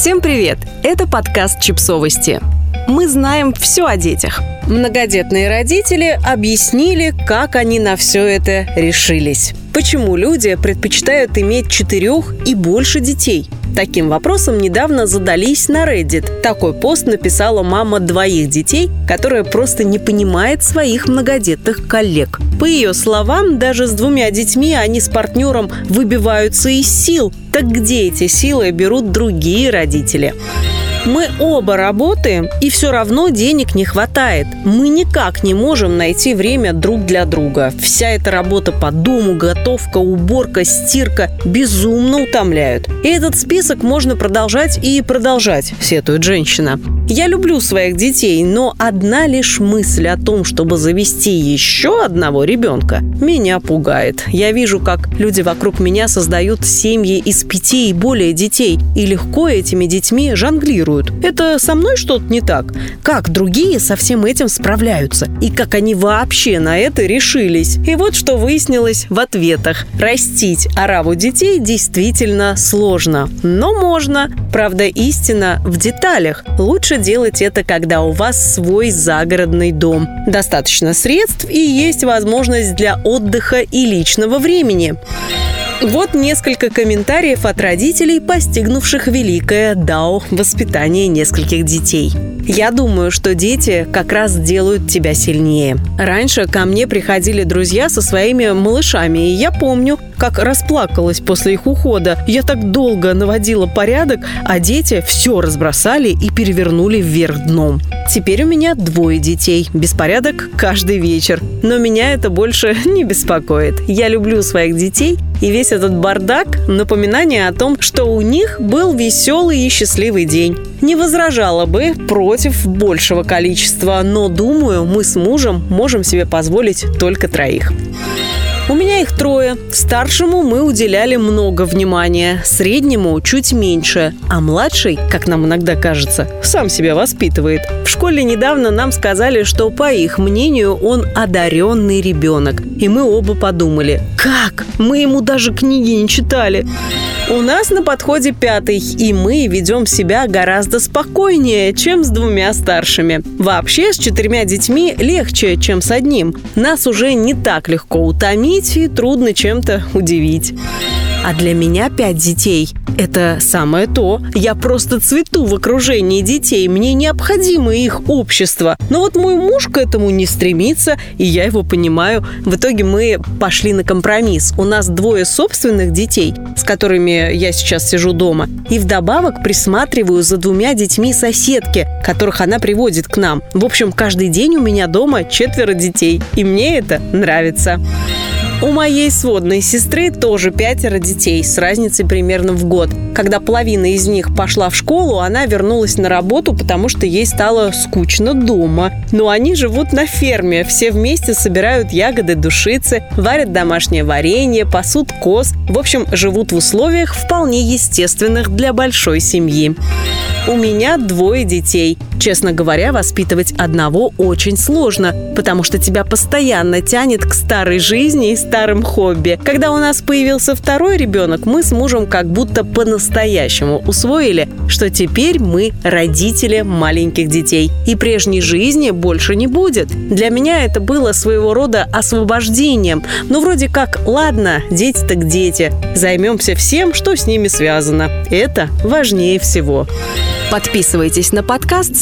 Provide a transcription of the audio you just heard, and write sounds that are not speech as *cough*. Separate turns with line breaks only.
Всем привет! Это подкаст «Чипсовости». Мы знаем все о детях. Многодетные родители объяснили, как они на все это решились. Почему люди предпочитают иметь четырех и больше детей – Таким вопросом недавно задались на Reddit. Такой пост написала мама двоих детей, которая просто не понимает своих многодетных коллег. По ее словам, даже с двумя детьми они с партнером выбиваются из сил. Так где эти силы берут другие родители? Мы оба работаем, и все равно денег не хватает. Мы никак не можем найти время друг для друга. Вся эта работа по дому, готовка, уборка, стирка безумно утомляют. И этот список можно продолжать и продолжать, сетует женщина. Я люблю своих детей, но одна лишь мысль о том, чтобы завести еще одного ребенка, меня пугает. Я вижу, как люди вокруг меня создают семьи из пяти и более детей, и легко этими детьми жонглируют. Это со мной что-то не так? Как другие со всем этим справляются? И как они вообще на это решились? И вот что выяснилось в ответах. Растить ораву детей действительно сложно, но можно. Правда, истина в деталях. Лучше делать это, когда у вас свой загородный дом. Достаточно средств и есть возможность для отдыха и личного времени. Вот несколько комментариев от родителей, постигнувших великое дао воспитание нескольких детей. Я думаю, что дети как раз делают тебя сильнее. Раньше ко мне приходили друзья со своими малышами, и я помню, как расплакалась после их ухода. Я так долго наводила порядок, а дети все разбросали и перевернули вверх дном. Теперь у меня двое детей. Беспорядок каждый вечер. Но меня это больше *laughs* не беспокоит. Я люблю своих детей, и весь этот бардак – напоминание о том, что у них был веселый и счастливый день. Не возражала бы против большего количества, но думаю, мы с мужем можем себе позволить только троих. У меня их трое. Старшему мы уделяли много внимания, среднему чуть меньше, а младший, как нам иногда кажется, сам себя воспитывает. В школе недавно нам сказали, что, по их мнению, он одаренный ребенок. И мы оба подумали, как? Мы ему даже книги не читали. У нас на подходе пятый, и мы ведем себя гораздо спокойнее, чем с двумя старшими. Вообще, с четырьмя детьми легче, чем с одним. Нас уже не так легко утомить и трудно чем-то удивить. А для меня пять детей – это самое то. Я просто цвету в окружении детей. Мне необходимо их общество. Но вот мой муж к этому не стремится, и я его понимаю. В итоге мы пошли на компромисс. У нас двое собственных детей, с которыми я сейчас сижу дома. И вдобавок присматриваю за двумя детьми соседки, которых она приводит к нам. В общем, каждый день у меня дома четверо детей. И мне это нравится. У моей сводной сестры тоже пятеро детей с разницей примерно в год. Когда половина из них пошла в школу, она вернулась на работу, потому что ей стало скучно дома. Но они живут на ферме, все вместе собирают ягоды душицы, варят домашнее варенье, пасут коз. В общем, живут в условиях вполне естественных для большой семьи. У меня двое детей. Честно говоря, воспитывать одного очень сложно, потому что тебя постоянно тянет к старой жизни и старым хобби. Когда у нас появился второй ребенок, мы с мужем как будто по-настоящему усвоили, что теперь мы родители маленьких детей. И прежней жизни больше не будет. Для меня это было своего рода освобождением. Ну, вроде как, ладно, дети так дети. Займемся всем, что с ними связано. Это важнее всего. Подписывайтесь на подкаст,